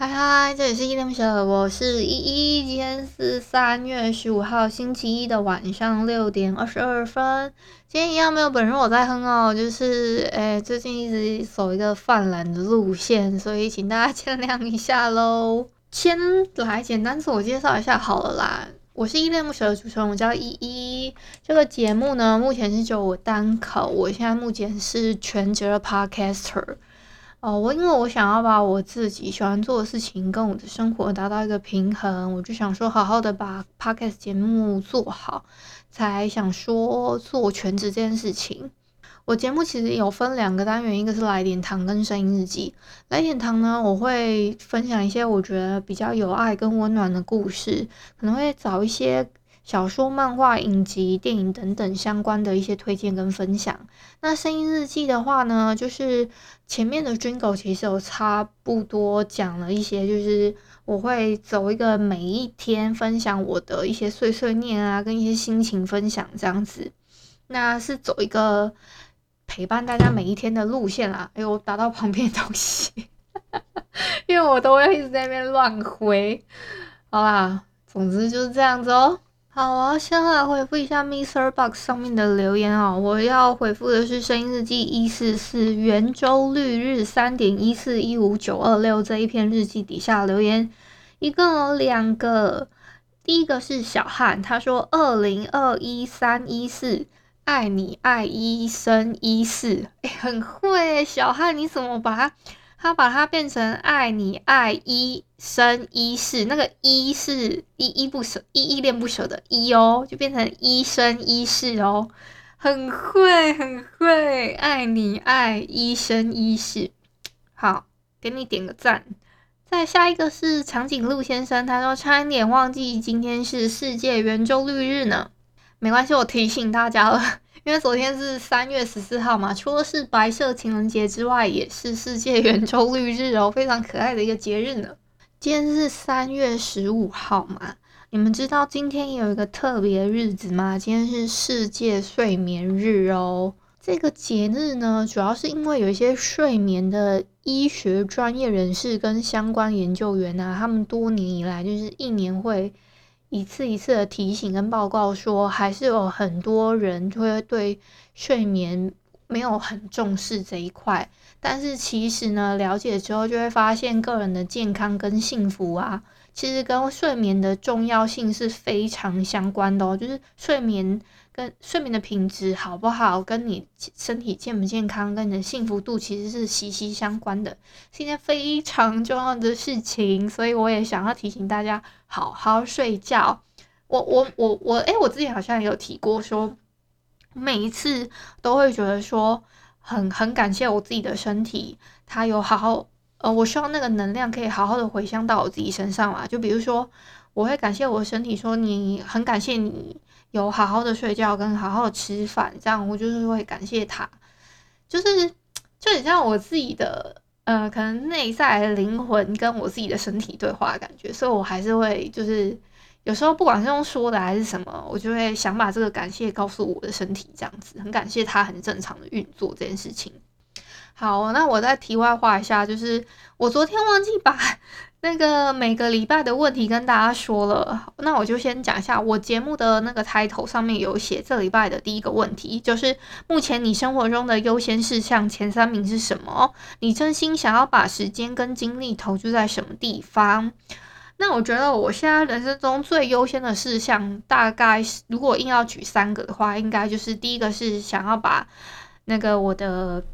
嗨嗨，这里是依恋不舍，我是依依。今天是三月十五号星期一的晚上六点二十二分。今天一样没有本人我在哼哦，就是诶，最近一直走一个犯懒的路线，所以请大家见谅一下喽。先来简单自我介绍一下好了啦，我是依恋不舍的主持人，我叫依依。这个节目呢，目前是只有我单口，我现在目前是全职的 podcaster。哦，我因为我想要把我自己喜欢做的事情跟我的生活达到一个平衡，我就想说好好的把 podcast 节目做好，才想说做全职这件事情。我节目其实有分两个单元，一个是来点糖跟声音日记。来点糖呢，我会分享一些我觉得比较有爱跟温暖的故事，可能会找一些。小说、漫画、影集、电影等等相关的一些推荐跟分享。那声音日记的话呢，就是前面的 Jingle 其实有差不多讲了一些，就是我会走一个每一天分享我的一些碎碎念啊，跟一些心情分享这样子。那是走一个陪伴大家每一天的路线啦。哎呦，打到旁边的东西，因为我都会一直在那边乱挥。好啦，总之就是这样子哦。好，我要先来回复一下 MixerBox 上面的留言哦。我要回复的是声音日记一四四圆周率日三点一四一五九二六这一篇日记底下留言，一共有两个。第一个是小汉，他说二零二一三一四爱你爱一生一世，哎，很会，小汉你怎么把它？他把它变成爱你爱一生一世，那个一是依依不舍，依依恋不舍的依哦，就变成一生一世哦，很会很会，爱你爱一生一世，好，给你点个赞。再下一个是长颈鹿先生，他说差一点忘记今天是世界圆周率日呢，没关系，我提醒大家了。因为昨天是三月十四号嘛，除了是白色情人节之外，也是世界圆周率日哦，非常可爱的一个节日呢。今天是三月十五号嘛，你们知道今天有一个特别日子吗？今天是世界睡眠日哦。这个节日呢，主要是因为有一些睡眠的医学专业人士跟相关研究员啊，他们多年以来就是一年会。一次一次的提醒跟报告说，还是有很多人会对睡眠没有很重视这一块。但是其实呢，了解之后就会发现，个人的健康跟幸福啊，其实跟睡眠的重要性是非常相关的哦。就是睡眠。跟睡眠的品质好不好，跟你身体健不健康，跟你的幸福度其实是息息相关的，是一件非常重要的事情。所以我也想要提醒大家，好好睡觉。我我我我，哎、我之前好像也有提过说，说每一次都会觉得说很很感谢我自己的身体，它有好好，呃，我希望那个能量可以好好的回向到我自己身上嘛。就比如说，我会感谢我的身体，说你很感谢你。有好好的睡觉跟好好的吃饭，这样我就是会感谢他，就是就很像我自己的呃，可能内在灵魂跟我自己的身体对话的感觉，所以我还是会就是有时候不管是用说的还是什么，我就会想把这个感谢告诉我的身体，这样子很感谢他很正常的运作这件事情。好，那我再题外话一下，就是我昨天忘记把。那个每个礼拜的问题跟大家说了，那我就先讲一下我节目的那个 title 上面有写，这礼拜的第一个问题就是目前你生活中的优先事项前三名是什么？你真心想要把时间跟精力投注在什么地方？那我觉得我现在人生中最优先的事项，大概如果硬要举三个的话，应该就是第一个是想要把那个我的。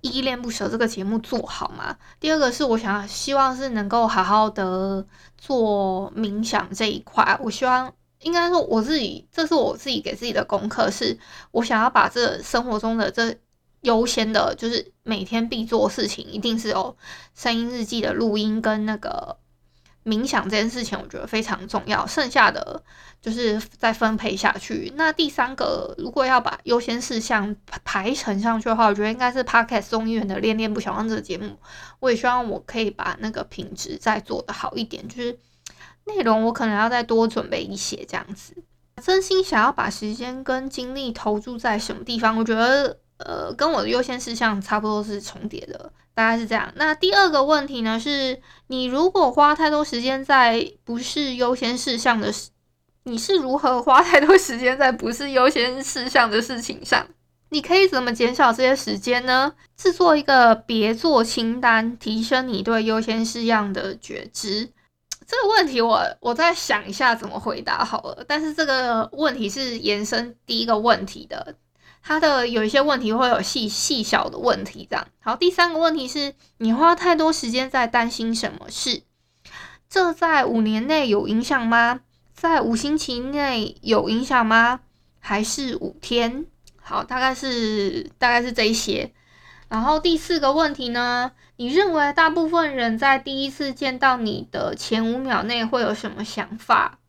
依恋不舍这个节目做好嘛？第二个是我想希望是能够好好的做冥想这一块。我希望应该说我自己，这是我自己给自己的功课，是我想要把这生活中的这优先的，就是每天必做的事情，一定是有声音日记的录音跟那个冥想这件事情，我觉得非常重要。剩下的就是再分配下去。那第三个，如果要把优先事项排成上去的话，我觉得应该是 Podcast 众议院的恋恋不想忘这个节目。我也希望我可以把那个品质再做得好一点，就是内容我可能要再多准备一些这样子。真心想要把时间跟精力投注在什么地方？我觉得。呃，跟我的优先事项差不多是重叠的，大概是这样。那第二个问题呢，是你如果花太多时间在不是优先事项的事，你是如何花太多时间在不是优先事项的事情上？你可以怎么减少这些时间呢？制作一个别做清单，提升你对优先事项的觉知。这个问题我我再想一下怎么回答好了。但是这个问题是延伸第一个问题的。他的有一些问题会有细细小的问题，这样。好，第三个问题是你花太多时间在担心什么事？这在五年内有影响吗？在五星期内有影响吗？还是五天？好，大概是大概是这一些。然后第四个问题呢？你认为大部分人在第一次见到你的前五秒内会有什么想法？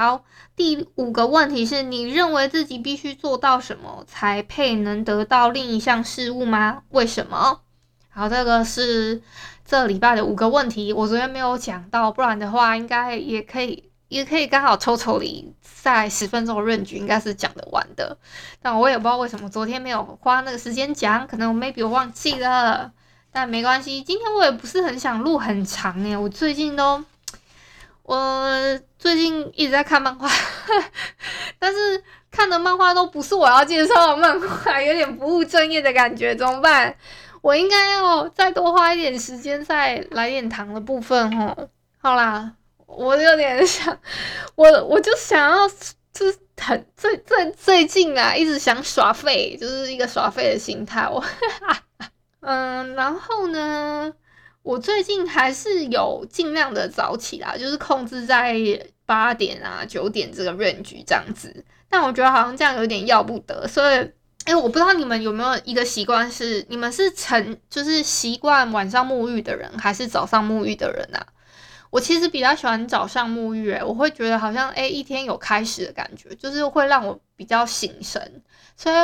好，第五个问题是你认为自己必须做到什么才配能得到另一项事物吗？为什么？好，这个是这礼拜的五个问题，我昨天没有讲到，不然的话应该也可以，也可以刚好抽抽离在十分钟的 range，应该是讲得完的。但我也不知道为什么昨天没有花那个时间讲，可能我 maybe 我忘记了，但没关系，今天我也不是很想录很长诶，我最近都。我最近一直在看漫画，但是看的漫画都不是我要介绍的漫画，有点不务正业的感觉，怎么办？我应该要再多花一点时间在来点糖的部分哦。好啦，我有点想，我我就想要，就是很最最最近啊，一直想耍废，就是一个耍废的心态。我，嗯，然后呢？我最近还是有尽量的早起啦，就是控制在八点啊九点这个 range 这样子。但我觉得好像这样有点要不得，所以，诶、我不知道你们有没有一个习惯是，你们是晨就是习惯晚上沐浴的人，还是早上沐浴的人啊？我其实比较喜欢早上沐浴，诶，我会觉得好像诶、一天有开始的感觉，就是会让我比较醒神，所以。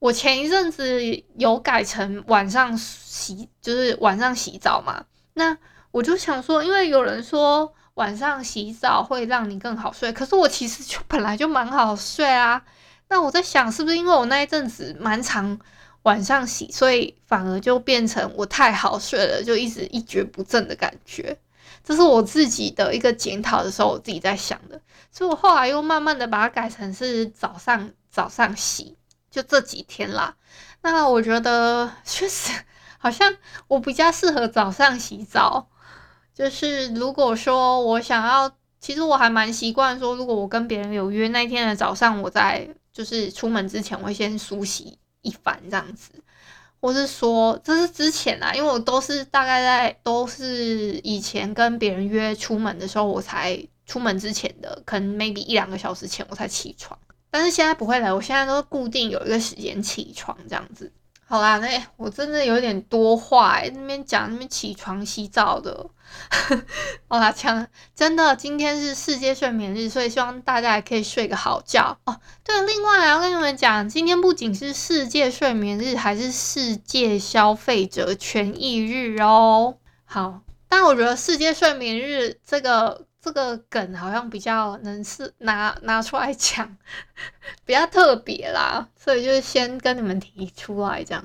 我前一阵子有改成晚上洗，就是晚上洗澡嘛。那我就想说，因为有人说晚上洗澡会让你更好睡，可是我其实就本来就蛮好睡啊。那我在想，是不是因为我那一阵子蛮常晚上洗，所以反而就变成我太好睡了，就一直一蹶不振的感觉。这是我自己的一个检讨的时候，我自己在想的。所以我后来又慢慢的把它改成是早上早上洗。就这几天啦，那我觉得确实好像我比较适合早上洗澡。就是如果说我想要，其实我还蛮习惯说，如果我跟别人有约那一天的早上，我在就是出门之前，我会先梳洗一番这样子，或是说这是之前啦，因为我都是大概在都是以前跟别人约出门的时候，我才出门之前的，可能 maybe 一两个小时前我才起床。但是现在不会了，我现在都是固定有一个时间起床这样子。好啦，那我真的有点多话，那边讲那边起床洗澡的。好啦，讲真的，今天是世界睡眠日，所以希望大家也可以睡个好觉哦。对，另外还要跟你们讲，今天不仅是世界睡眠日，还是世界消费者权益日哦。好，但我觉得世界睡眠日这个。这个梗好像比较能是拿拿出来讲，比较特别啦，所以就先跟你们提出来这样。